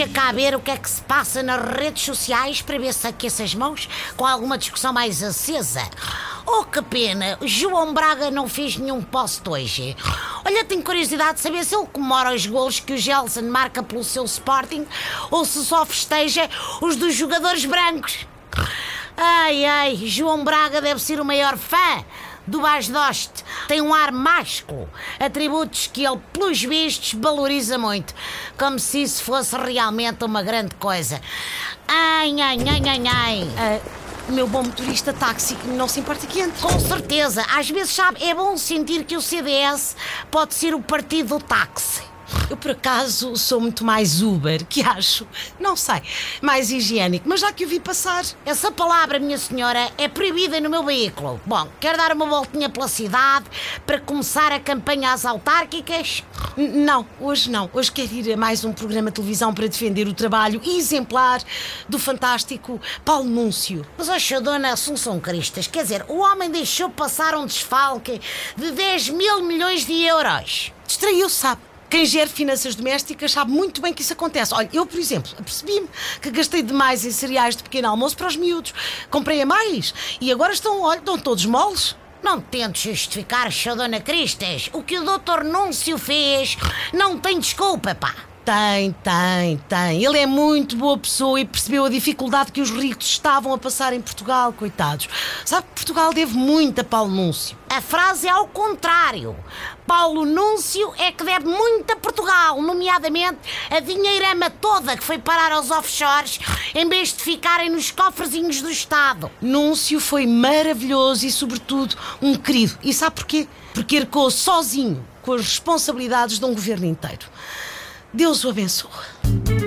Deixa cá ver o que é que se passa nas redes sociais para ver se aquece as mãos com alguma discussão mais acesa. Oh, que pena, João Braga não fez nenhum post hoje. Olha, tenho curiosidade de saber se ele comemora os golos que o Gelson marca pelo seu Sporting ou se só festeja os dos jogadores brancos. Ai, ai, João Braga deve ser o maior fã do Basdoste. Tem um ar másculo, atributos que ele, pelos vistos, valoriza muito, como se isso fosse realmente uma grande coisa. Ai, ai, ai, ai, ai. Uh, meu bom motorista táxi, não se importa que entre. Com certeza, às vezes, sabe, é bom sentir que o CDS pode ser o partido do táxi. Eu, por acaso, sou muito mais Uber, que acho, não sei, mais higiênico, mas já que o vi passar. Essa palavra, minha senhora, é proibida no meu veículo. Bom, quer dar uma voltinha pela cidade para começar a campanha às autárquicas? N não, hoje não. Hoje quero ir a mais um programa de televisão para defender o trabalho exemplar do fantástico Paulo Núncio. Mas, oxa, dona Assunção Cristas, quer dizer, o homem deixou passar um desfalque de 10 mil milhões de euros. Distraiu-se, sabe? Quem gera finanças domésticas sabe muito bem que isso acontece. Olha, eu, por exemplo, percebi-me que gastei demais em cereais de pequeno almoço para os miúdos. Comprei a mais e agora estão, olha, estão todos moles. Não tente justificar. Dona Cristas. O que o Dr. Núncio fez não tem desculpa, pá. Tem, tem, tem. Ele é muito boa pessoa e percebeu a dificuldade que os ricos estavam a passar em Portugal, coitados. Sabe que Portugal deve muito a Paulo Núncio. A frase é ao contrário. Paulo Núncio é que deve muito a Portugal, nomeadamente a dinheirama toda que foi parar aos offshores em vez de ficarem nos cofrezinhos do Estado. Núncio foi maravilhoso e, sobretudo, um querido. E sabe porquê? Porque arcou sozinho com as responsabilidades de um governo inteiro. Deus o abençoe.